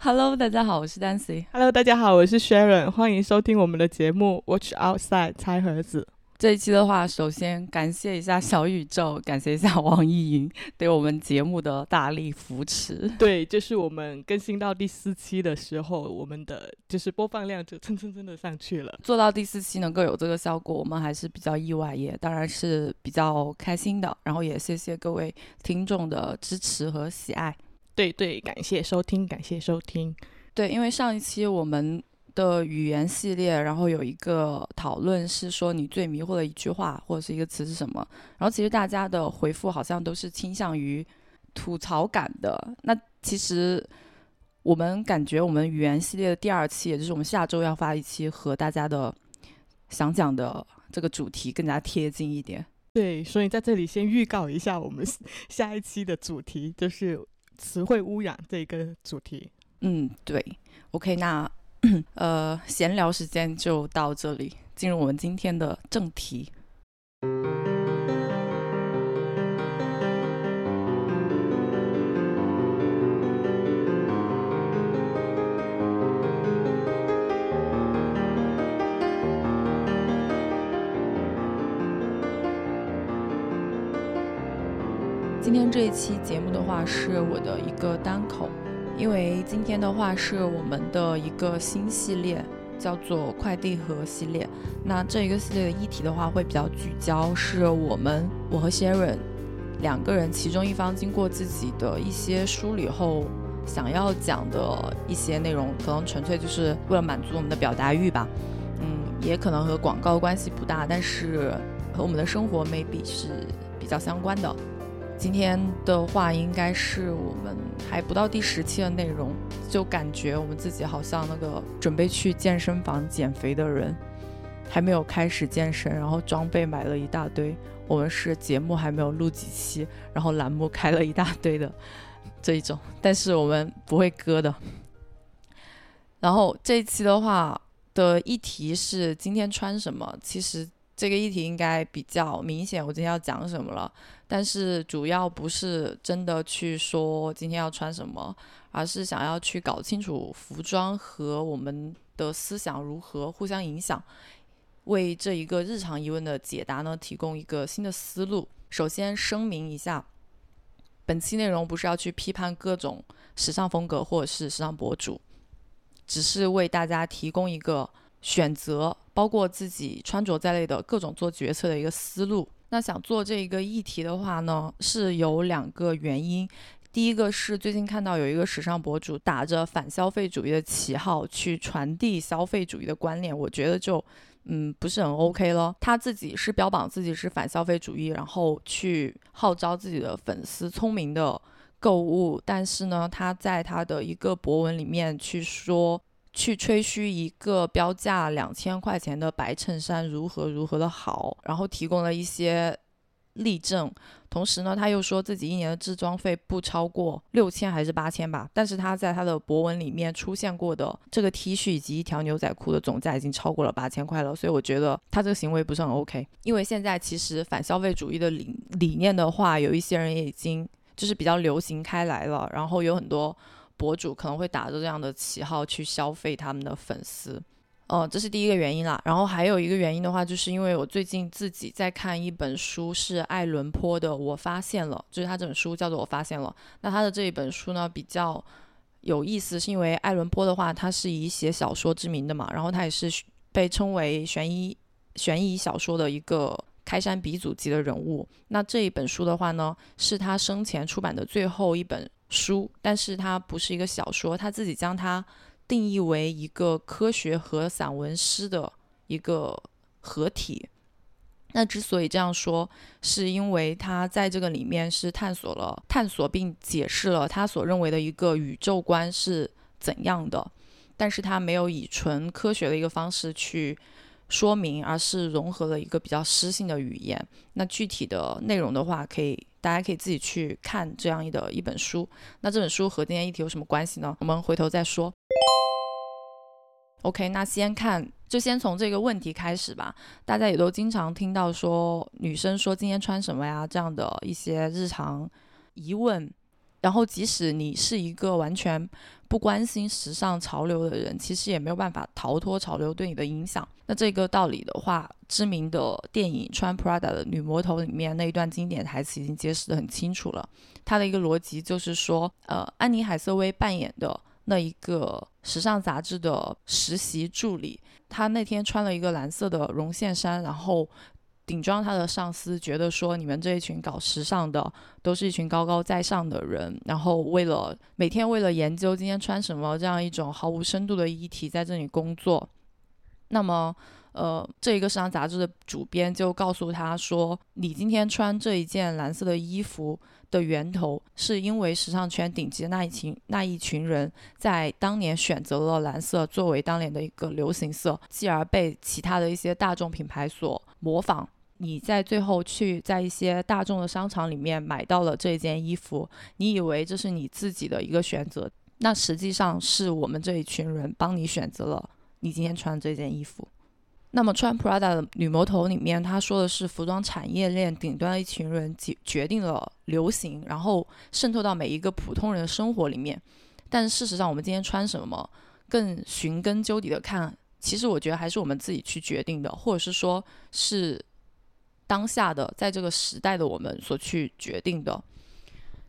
Hello，大家好，我是 Dancy。Hello，大家好，我是 Sharon，欢迎收听我们的节目《Watch Outside》拆盒子。这一期的话，首先感谢一下小宇宙，感谢一下网易云对我们节目的大力扶持。对，就是我们更新到第四期的时候，我们的就是播放量就蹭蹭蹭的上去了。做到第四期能够有这个效果，我们还是比较意外，也当然是比较开心的。然后也谢谢各位听众的支持和喜爱。对对，感谢收听，感谢收听。对，因为上一期我们的语言系列，然后有一个讨论是说你最迷惑的一句话或者是一个词是什么，然后其实大家的回复好像都是倾向于吐槽感的。那其实我们感觉我们语言系列的第二期，也就是我们下周要发一期，和大家的想讲的这个主题更加贴近一点。对，所以在这里先预告一下，我们下一期的主题就是词汇污染这个主题。嗯，对，OK，那 呃，闲聊时间就到这里，进入我们今天的正题。这一期节目的话，是我的一个单口。因为今天的话是我们的一个新系列，叫做快递盒系列。那这一个系列的议题的话会比较聚焦，是我们我和 Sharon 两个人其中一方经过自己的一些梳理后，想要讲的一些内容，可能纯粹就是为了满足我们的表达欲吧。嗯，也可能和广告关系不大，但是和我们的生活 maybe 是比较相关的。今天的话，应该是我们还不到第十期的内容，就感觉我们自己好像那个准备去健身房减肥的人，还没有开始健身，然后装备买了一大堆。我们是节目还没有录几期，然后栏目开了一大堆的这一种，但是我们不会割的。然后这一期的话的议题是今天穿什么，其实。这个议题应该比较明显，我今天要讲什么了。但是主要不是真的去说今天要穿什么，而是想要去搞清楚服装和我们的思想如何互相影响，为这一个日常疑问的解答呢提供一个新的思路。首先声明一下，本期内容不是要去批判各种时尚风格或者是时尚博主，只是为大家提供一个选择。包括自己穿着在内的各种做决策的一个思路。那想做这一个议题的话呢，是有两个原因。第一个是最近看到有一个时尚博主打着反消费主义的旗号去传递消费主义的观念，我觉得就嗯不是很 OK 了。他自己是标榜自己是反消费主义，然后去号召自己的粉丝聪明的购物，但是呢，他在他的一个博文里面去说。去吹嘘一个标价两千块钱的白衬衫如何如何的好，然后提供了一些例证。同时呢，他又说自己一年的制装费不超过六千还是八千吧。但是他在他的博文里面出现过的这个 T 恤以及一条牛仔裤的总价已经超过了八千块了。所以我觉得他这个行为不是很 OK。因为现在其实反消费主义的理理念的话，有一些人已经就是比较流行开来了，然后有很多。博主可能会打着这样的旗号去消费他们的粉丝，哦，这是第一个原因啦。然后还有一个原因的话，就是因为我最近自己在看一本书，是爱伦坡的《我发现了》，就是他这本书叫做《我发现了》。那他的这一本书呢比较有意思，是因为爱伦坡的话，他是以写小说知名的嘛，然后他也是被称为悬疑悬疑小说的一个开山鼻祖级的人物。那这一本书的话呢，是他生前出版的最后一本。书，但是它不是一个小说，他自己将它定义为一个科学和散文诗的一个合体。那之所以这样说，是因为他在这个里面是探索了、探索并解释了他所认为的一个宇宙观是怎样的，但是他没有以纯科学的一个方式去说明，而是融合了一个比较诗性的语言。那具体的内容的话，可以。大家可以自己去看这样的一本书。那这本书和今天议题有什么关系呢？我们回头再说。OK，那先看，就先从这个问题开始吧。大家也都经常听到说女生说今天穿什么呀这样的一些日常疑问。然后，即使你是一个完全不关心时尚潮流的人，其实也没有办法逃脱潮流对你的影响。那这个道理的话，知名的电影《穿 Prada 的女魔头》里面那一段经典台词已经揭示的很清楚了。它的一个逻辑就是说，呃，安妮海瑟薇扮演的那一个时尚杂志的实习助理，她那天穿了一个蓝色的绒线衫，然后。顶撞他的上司觉得说，你们这一群搞时尚的都是一群高高在上的人，然后为了每天为了研究今天穿什么这样一种毫无深度的议题在这里工作。那么，呃，这一个时尚杂志的主编就告诉他说，你今天穿这一件蓝色的衣服的源头，是因为时尚圈顶级的那一群那一群人在当年选择了蓝色作为当年的一个流行色，继而被其他的一些大众品牌所模仿。你在最后去在一些大众的商场里面买到了这件衣服，你以为这是你自己的一个选择，那实际上是我们这一群人帮你选择了你今天穿这件衣服。那么穿 Prada 的女魔头里面，她说的是服装产业链顶端的一群人决决定了流行，然后渗透到每一个普通人的生活里面。但事实上，我们今天穿什么，更寻根究底的看，其实我觉得还是我们自己去决定的，或者是说是。当下的，在这个时代的我们所去决定的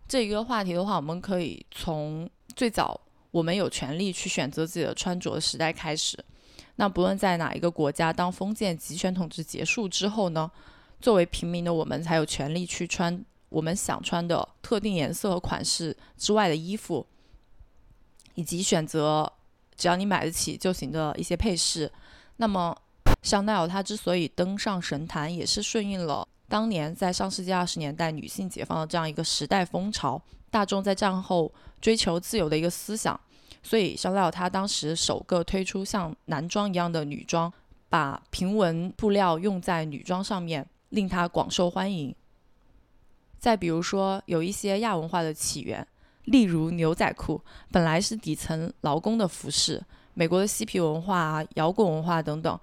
这一个话题的话，我们可以从最早我们有权利去选择自己的穿着的时代开始。那不论在哪一个国家，当封建集权统治结束之后呢，作为平民的我们才有权利去穿我们想穿的特定颜色和款式之外的衣服，以及选择只要你买得起就行的一些配饰。那么。香奈儿它之所以登上神坛，也是顺应了当年在上世纪二十年代女性解放的这样一个时代风潮，大众在战后追求自由的一个思想。所以香奈儿它当时首个推出像男装一样的女装，把平纹布料用在女装上面，令它广受欢迎。再比如说，有一些亚文化的起源，例如牛仔裤，本来是底层劳工的服饰，美国的嬉皮文化、摇滚文化等等。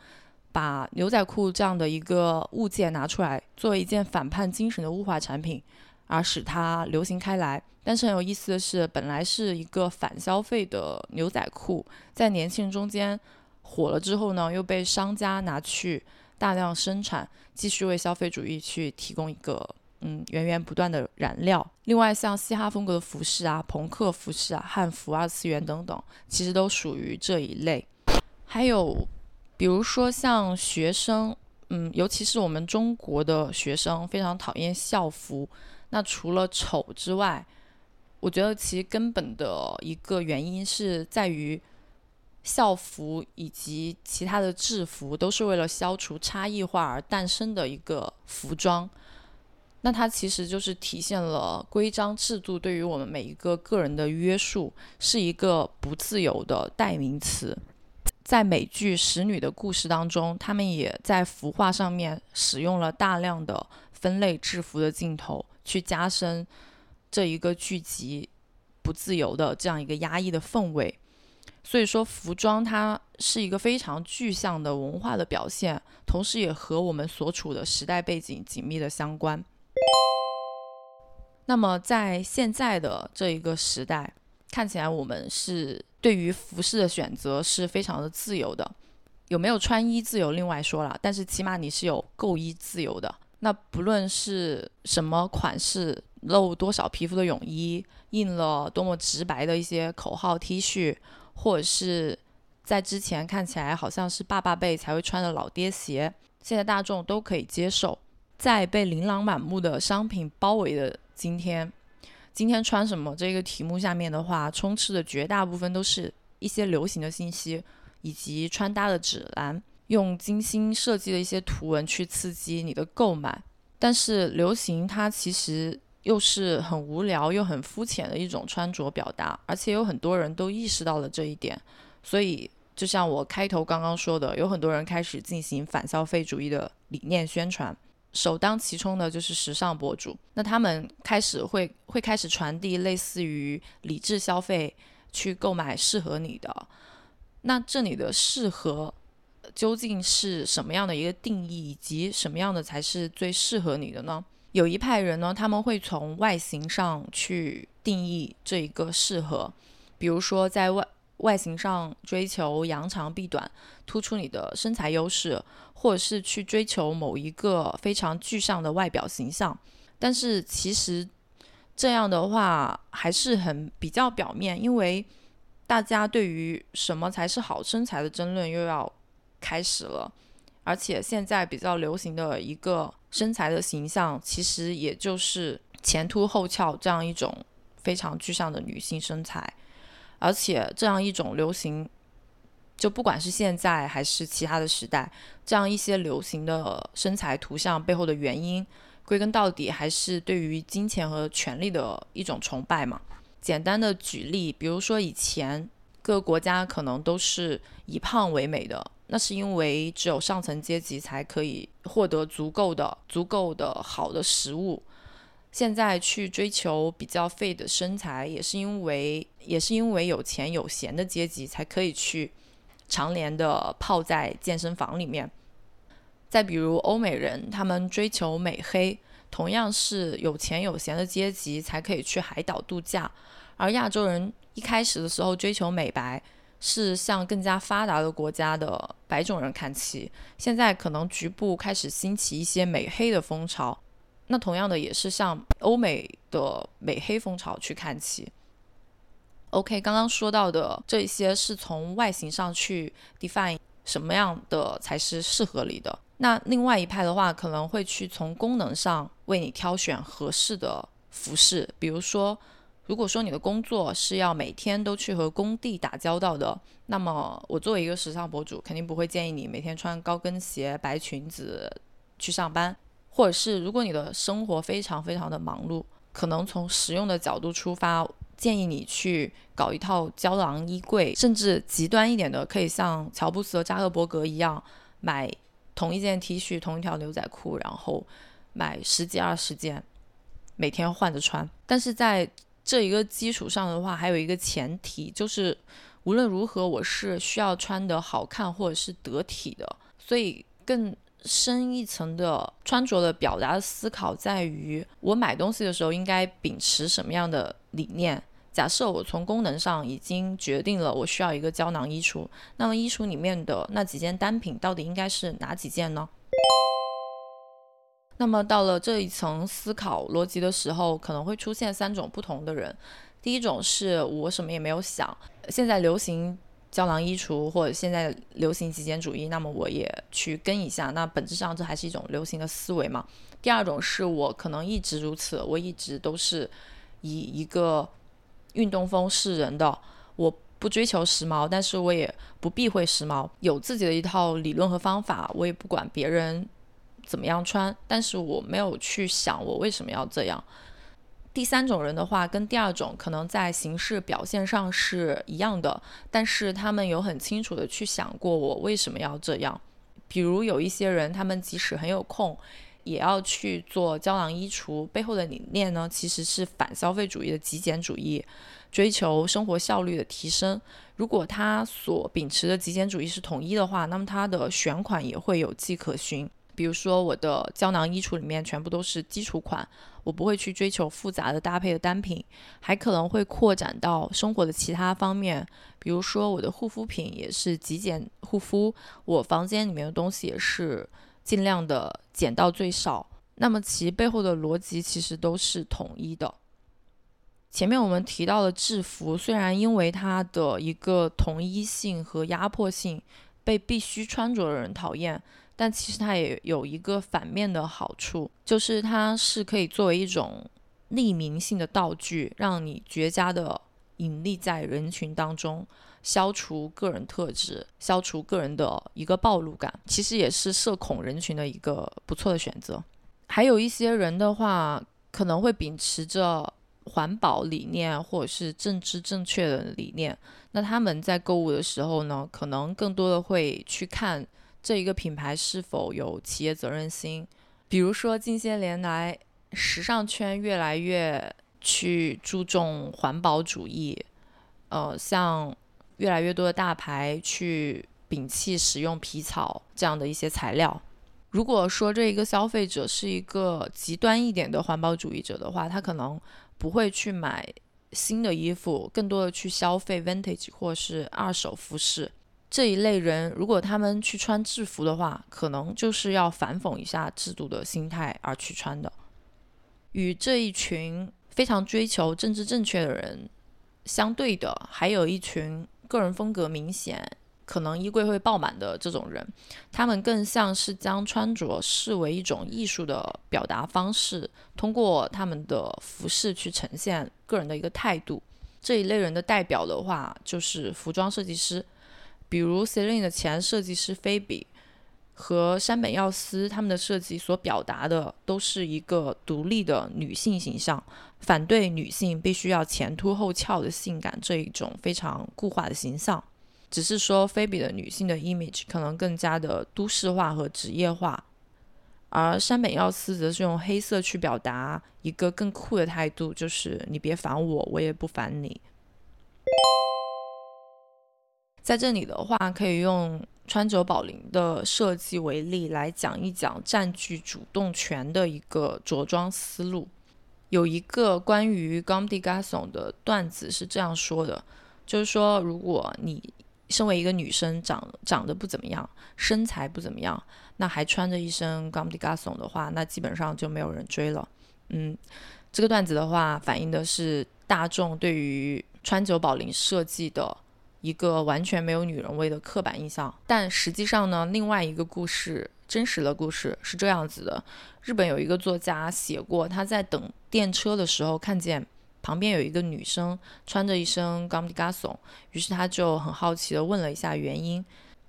把牛仔裤这样的一个物件拿出来，作为一件反叛精神的物化产品，而使它流行开来。但是很有意思的是，本来是一个反消费的牛仔裤，在年轻人中间火了之后呢，又被商家拿去大量生产，继续为消费主义去提供一个嗯源源不断的燃料。另外，像嘻哈风格的服饰啊、朋克服饰啊、汉服、二次元等等，其实都属于这一类。还有。比如说像学生，嗯，尤其是我们中国的学生，非常讨厌校服。那除了丑之外，我觉得其根本的一个原因是在于，校服以及其他的制服都是为了消除差异化而诞生的一个服装。那它其实就是体现了规章制度对于我们每一个个人的约束，是一个不自由的代名词。在美剧《使女的故事》当中，他们也在服化上面使用了大量的分类制服的镜头，去加深这一个剧集不自由的这样一个压抑的氛围。所以说，服装它是一个非常具象的文化的表现，同时也和我们所处的时代背景紧密的相关。那么，在现在的这一个时代，看起来我们是。对于服饰的选择是非常的自由的，有没有穿衣自由另外说了，但是起码你是有购衣自由的。那不论是什么款式，露多少皮肤的泳衣，印了多么直白的一些口号 T 恤，或者是在之前看起来好像是爸爸辈才会穿的老爹鞋，现在大众都可以接受。在被琳琅满目的商品包围的今天。今天穿什么这个题目下面的话，充斥的绝大部分都是一些流行的信息，以及穿搭的指南，用精心设计的一些图文去刺激你的购买。但是流行它其实又是很无聊又很肤浅的一种穿着表达，而且有很多人都意识到了这一点。所以就像我开头刚刚说的，有很多人开始进行反消费主义的理念宣传。首当其冲的就是时尚博主，那他们开始会会开始传递类似于理智消费，去购买适合你的。那这里的适合究竟是什么样的一个定义，以及什么样的才是最适合你的呢？有一派人呢，他们会从外形上去定义这一个适合，比如说在外外形上追求扬长避短，突出你的身材优势，或者是去追求某一个非常具象的外表形象。但是其实这样的话还是很比较表面，因为大家对于什么才是好身材的争论又要开始了。而且现在比较流行的一个身材的形象，其实也就是前凸后翘这样一种非常具象的女性身材。而且这样一种流行，就不管是现在还是其他的时代，这样一些流行的身材图像背后的原因，归根到底还是对于金钱和权力的一种崇拜嘛。简单的举例，比如说以前各个国家可能都是以胖为美的。那是因为只有上层阶级才可以获得足够的、足够的好的食物。现在去追求比较废的身材，也是因为也是因为有钱有闲的阶级才可以去常年的泡在健身房里面。再比如欧美人，他们追求美黑，同样是有钱有闲的阶级才可以去海岛度假。而亚洲人一开始的时候追求美白。是向更加发达的国家的白种人看齐，现在可能局部开始兴起一些美黑的风潮，那同样的也是向欧美的美黑风潮去看齐。OK，刚刚说到的这些是从外形上去 define 什么样的才是适合你的，那另外一派的话可能会去从功能上为你挑选合适的服饰，比如说。如果说你的工作是要每天都去和工地打交道的，那么我作为一个时尚博主，肯定不会建议你每天穿高跟鞋、白裙子去上班。或者是如果你的生活非常非常的忙碌，可能从实用的角度出发，建议你去搞一套胶囊衣柜，甚至极端一点的，可以像乔布斯和扎克伯格一样，买同一件 T 恤、同一条牛仔裤，然后买十几二十件，每天换着穿。但是在这一个基础上的话，还有一个前提，就是无论如何，我是需要穿的好看或者是得体的。所以更深一层的穿着的表达的思考，在于我买东西的时候应该秉持什么样的理念。假设我从功能上已经决定了我需要一个胶囊衣橱，那么衣橱里面的那几件单品到底应该是哪几件呢？那么到了这一层思考逻辑的时候，可能会出现三种不同的人。第一种是我什么也没有想，现在流行胶囊衣橱或者现在流行极简主义，那么我也去跟一下。那本质上这还是一种流行的思维嘛。第二种是我可能一直如此，我一直都是以一个运动风示人的，我不追求时髦，但是我也不避讳时髦，有自己的一套理论和方法，我也不管别人。怎么样穿？但是我没有去想我为什么要这样。第三种人的话，跟第二种可能在形式表现上是一样的，但是他们有很清楚的去想过我为什么要这样。比如有一些人，他们即使很有空，也要去做胶囊衣橱，背后的理念呢，其实是反消费主义的极简主义，追求生活效率的提升。如果他所秉持的极简主义是统一的话，那么他的选款也会有迹可循。比如说，我的胶囊衣橱里面全部都是基础款，我不会去追求复杂的搭配的单品，还可能会扩展到生活的其他方面。比如说，我的护肤品也是极简护肤，我房间里面的东西也是尽量的减到最少。那么其背后的逻辑其实都是统一的。前面我们提到的制服，虽然因为它的一个统一性和压迫性，被必须穿着的人讨厌。但其实它也有一个反面的好处，就是它是可以作为一种匿名性的道具，让你绝佳的隐匿在人群当中，消除个人特质，消除个人的一个暴露感，其实也是社恐人群的一个不错的选择。还有一些人的话，可能会秉持着环保理念或者是政治正确的理念，那他们在购物的时候呢，可能更多的会去看。这一个品牌是否有企业责任心？比如说，近些年来，时尚圈越来越去注重环保主义，呃，像越来越多的大牌去摒弃使用皮草这样的一些材料。如果说这一个消费者是一个极端一点的环保主义者的话，他可能不会去买新的衣服，更多的去消费 vintage 或是二手服饰。这一类人，如果他们去穿制服的话，可能就是要反讽一下制度的心态而去穿的。与这一群非常追求政治正确的人相对的，还有一群个人风格明显、可能衣柜会爆满的这种人，他们更像是将穿着视为一种艺术的表达方式，通过他们的服饰去呈现个人的一个态度。这一类人的代表的话，就是服装设计师，比如 Celine 的前设计师菲比。和山本耀司他们的设计所表达的都是一个独立的女性形象，反对女性必须要前凸后翘的性感这一种非常固化的形象。只是说菲比的女性的 image 可能更加的都市化和职业化，而山本耀司则是用黑色去表达一个更酷的态度，就是你别烦我，我也不烦你。在这里的话，可以用。川久保玲的设计为例来讲一讲占据主动权的一个着装思路。有一个关于 Gomdi Gasson 的段子是这样说的，就是说，如果你身为一个女生，长长得不怎么样，身材不怎么样，那还穿着一身 Gomdi Gasson 的话，那基本上就没有人追了。嗯，这个段子的话，反映的是大众对于川久保玲设计的。一个完全没有女人味的刻板印象，但实际上呢，另外一个故事，真实的故事是这样子的：日本有一个作家写过，他在等电车的时候，看见旁边有一个女生穿着一身 g a m d i Gasson，于是他就很好奇的问了一下原因。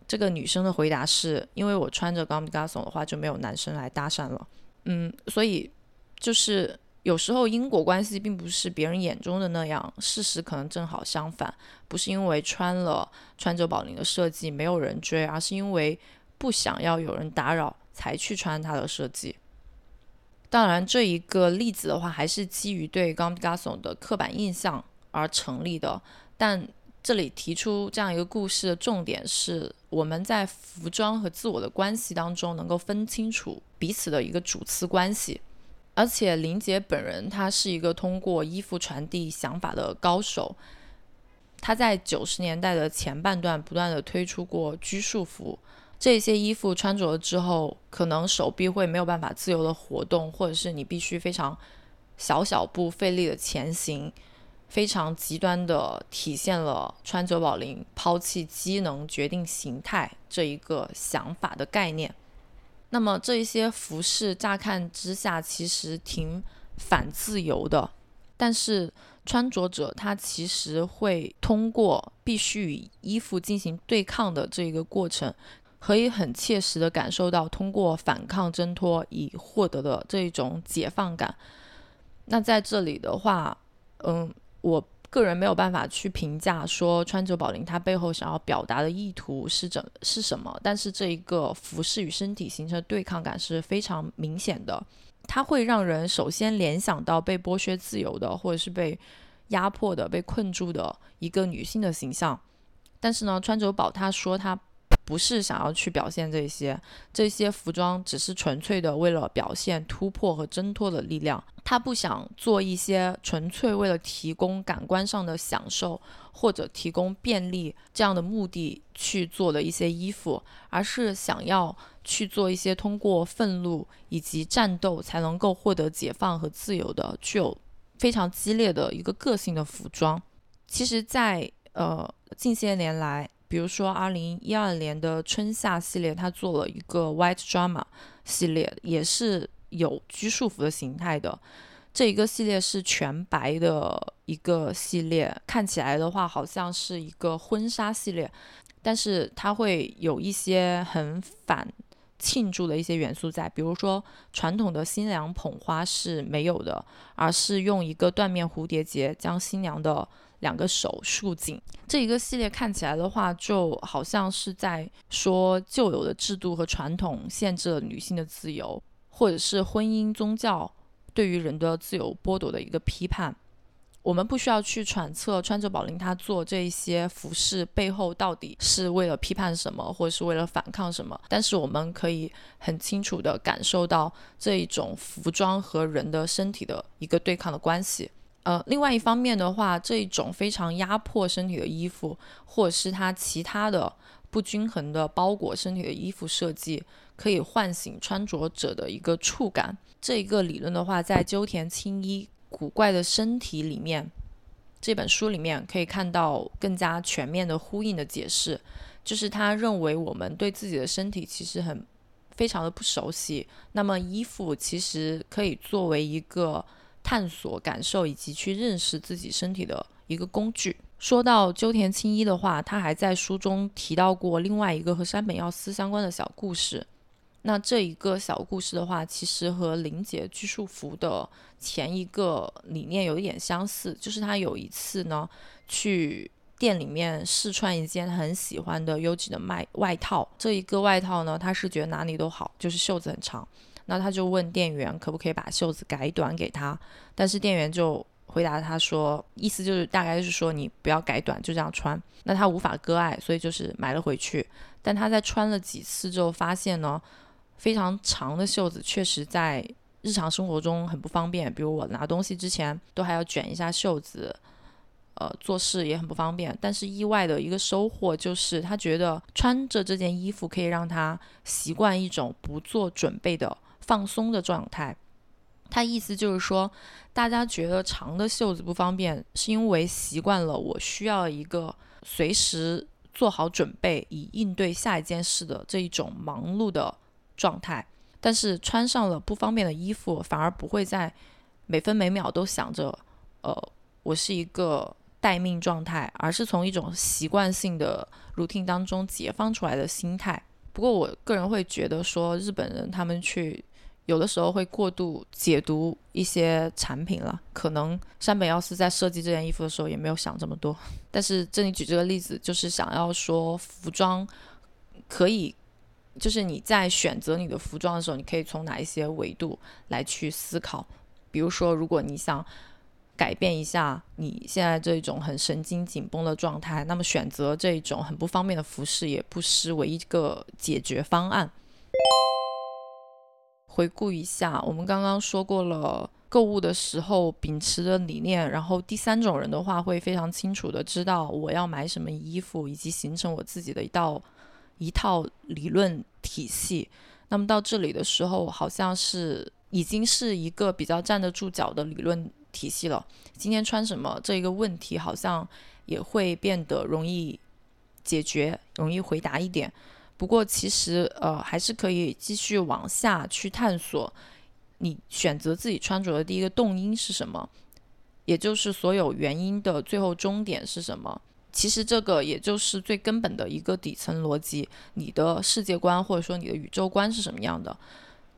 这个女生的回答是：因为我穿着 g a m d i Gasson 的话，就没有男生来搭讪了。嗯，所以就是。有时候因果关系并不是别人眼中的那样，事实可能正好相反。不是因为穿了川久保玲的设计没有人追，而是因为不想要有人打扰才去穿它的设计。当然，这一个例子的话，还是基于对 g o m g a s o 的刻板印象而成立的。但这里提出这样一个故事的重点是，我们在服装和自我的关系当中，能够分清楚彼此的一个主次关系。而且林杰本人，他是一个通过衣服传递想法的高手。他在九十年代的前半段不断的推出过拘束服，这些衣服穿着了之后，可能手臂会没有办法自由的活动，或者是你必须非常小小步费力的前行，非常极端的体现了川久保玲抛弃机能决定形态这一个想法的概念。那么这一些服饰乍看之下其实挺反自由的，但是穿着者他其实会通过必须与衣服进行对抗的这一个过程，可以很切实的感受到通过反抗挣脱以获得的这一种解放感。那在这里的话，嗯，我。个人没有办法去评价说川久保玲她背后想要表达的意图是怎是什么，但是这一个服饰与身体形成对抗感是非常明显的，它会让人首先联想到被剥削自由的或者是被压迫的、被困住的一个女性的形象。但是呢，川久保她说她。不是想要去表现这些，这些服装只是纯粹的为了表现突破和挣脱的力量。他不想做一些纯粹为了提供感官上的享受或者提供便利这样的目的去做的一些衣服，而是想要去做一些通过愤怒以及战斗才能够获得解放和自由的、具有非常激烈的一个个性的服装。其实，在呃近些年来。比如说，二零一二年的春夏系列，它做了一个 White Drama 系列，也是有拘束服的形态的。这一个系列是全白的一个系列，看起来的话好像是一个婚纱系列，但是它会有一些很反庆祝的一些元素在，比如说传统的新娘捧花是没有的，而是用一个缎面蝴蝶结将新娘的。两个手束紧，这一个系列看起来的话，就好像是在说旧有的制度和传统限制了女性的自由，或者是婚姻宗教对于人的自由剥夺的一个批判。我们不需要去揣测穿着宝琳她做这一些服饰背后到底是为了批判什么，或者是为了反抗什么。但是我们可以很清楚地感受到这一种服装和人的身体的一个对抗的关系。呃，另外一方面的话，这一种非常压迫身体的衣服，或者是它其他的不均衡的包裹身体的衣服设计，可以唤醒穿着者的一个触感。这一个理论的话，在鸠田清一。古怪的身体里面，这本书里面可以看到更加全面的呼应的解释，就是他认为我们对自己的身体其实很非常的不熟悉，那么衣服其实可以作为一个探索、感受以及去认识自己身体的一个工具。说到鸠田清一的话，他还在书中提到过另外一个和山本耀司相关的小故事。那这一个小故事的话，其实和林姐拘束服的前一个理念有一点相似，就是他有一次呢，去店里面试穿一件很喜欢的优质的外外套，这一个外套呢，他是觉得哪里都好，就是袖子很长，那他就问店员可不可以把袖子改短给他，但是店员就回答他说，意思就是大概是说你不要改短，就这样穿，那他无法割爱，所以就是买了回去，但他在穿了几次之后发现呢。非常长的袖子确实在日常生活中很不方便，比如我拿东西之前都还要卷一下袖子，呃，做事也很不方便。但是意外的一个收获就是，他觉得穿着这件衣服可以让他习惯一种不做准备的放松的状态。他意思就是说，大家觉得长的袖子不方便，是因为习惯了我需要一个随时做好准备以应对下一件事的这一种忙碌的。状态，但是穿上了不方便的衣服，反而不会在每分每秒都想着，呃，我是一个待命状态，而是从一种习惯性的 routine 当中解放出来的心态。不过，我个人会觉得说，日本人他们去有的时候会过度解读一些产品了，可能山本耀司在设计这件衣服的时候也没有想这么多。但是这里举这个例子，就是想要说，服装可以。就是你在选择你的服装的时候，你可以从哪一些维度来去思考？比如说，如果你想改变一下你现在这种很神经紧绷的状态，那么选择这种很不方便的服饰也不失为一个解决方案。回顾一下，我们刚刚说过了购物的时候秉持的理念，然后第三种人的话会非常清楚的知道我要买什么衣服，以及形成我自己的一道。一套理论体系，那么到这里的时候，好像是已经是一个比较站得住脚的理论体系了。今天穿什么这一个问题，好像也会变得容易解决、容易回答一点。不过，其实呃，还是可以继续往下去探索，你选择自己穿着的第一个动因是什么，也就是所有原因的最后终点是什么。其实这个也就是最根本的一个底层逻辑，你的世界观或者说你的宇宙观是什么样的？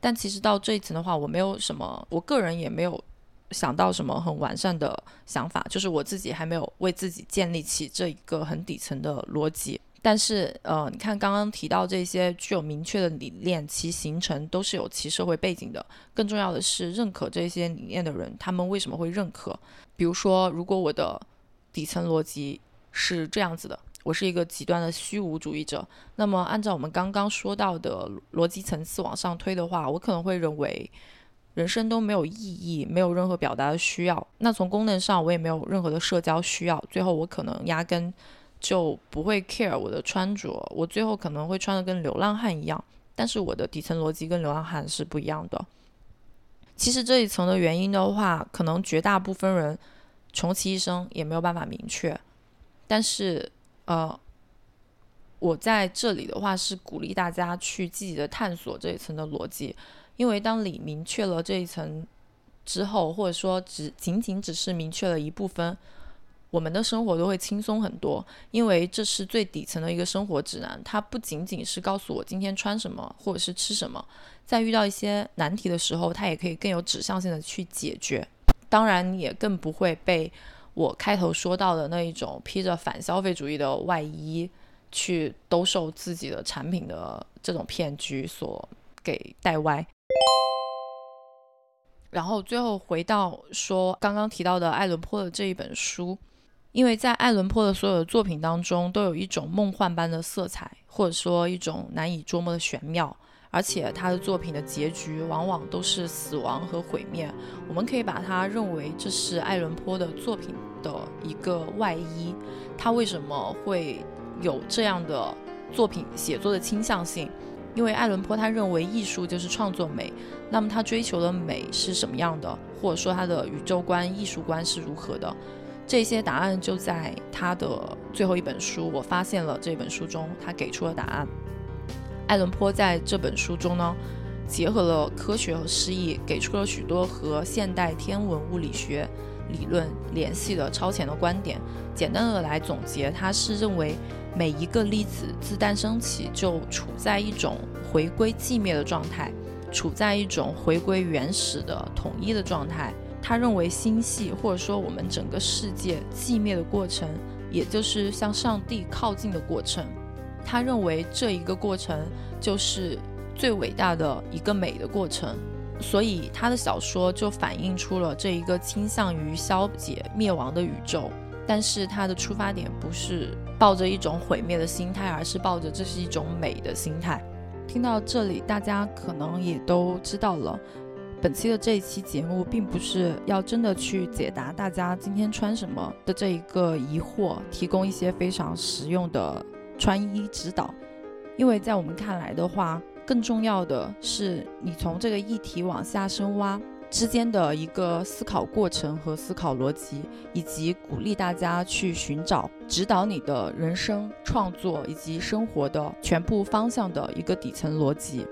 但其实到这一层的话，我没有什么，我个人也没有想到什么很完善的想法，就是我自己还没有为自己建立起这一个很底层的逻辑。但是，呃，你看刚刚提到这些具有明确的理念，其形成都是有其社会背景的。更重要的是，认可这些理念的人，他们为什么会认可？比如说，如果我的底层逻辑。是这样子的，我是一个极端的虚无主义者。那么，按照我们刚刚说到的逻辑层次往上推的话，我可能会认为人生都没有意义，没有任何表达的需要。那从功能上，我也没有任何的社交需要。最后，我可能压根就不会 care 我的穿着，我最后可能会穿的跟流浪汉一样。但是，我的底层逻辑跟流浪汉是不一样的。其实这一层的原因的话，可能绝大部分人穷其一生也没有办法明确。但是，呃，我在这里的话是鼓励大家去积极的探索这一层的逻辑，因为当你明确了这一层之后，或者说只仅仅只是明确了一部分，我们的生活都会轻松很多，因为这是最底层的一个生活指南，它不仅仅是告诉我今天穿什么或者是吃什么，在遇到一些难题的时候，它也可以更有指向性的去解决，当然也更不会被。我开头说到的那一种披着反消费主义的外衣去兜售自己的产品的这种骗局所给带歪。然后最后回到说刚刚提到的爱伦坡的这一本书，因为在爱伦坡的所有的作品当中，都有一种梦幻般的色彩，或者说一种难以捉摸的玄妙。而且他的作品的结局往往都是死亡和毁灭。我们可以把它认为这是爱伦坡的作品的一个外衣。他为什么会有这样的作品写作的倾向性？因为爱伦坡他认为艺术就是创作美。那么他追求的美是什么样的？或者说他的宇宙观、艺术观是如何的？这些答案就在他的最后一本书。我发现了这本书中，他给出了答案。爱伦坡在这本书中呢，结合了科学和诗意，给出了许多和现代天文物理学理论联系的超前的观点。简单的来总结，他是认为每一个粒子自诞生起就处在一种回归寂灭的状态，处在一种回归原始的统一的状态。他认为星系或者说我们整个世界寂灭的过程，也就是向上帝靠近的过程。他认为这一个过程就是最伟大的一个美的过程，所以他的小说就反映出了这一个倾向于消解灭亡的宇宙。但是他的出发点不是抱着一种毁灭的心态，而是抱着这是一种美的心态。听到这里，大家可能也都知道了，本期的这一期节目并不是要真的去解答大家今天穿什么的这一个疑惑，提供一些非常实用的。穿衣指导，因为在我们看来的话，更重要的是你从这个议题往下深挖之间的一个思考过程和思考逻辑，以及鼓励大家去寻找指导你的人生创作以及生活的全部方向的一个底层逻辑。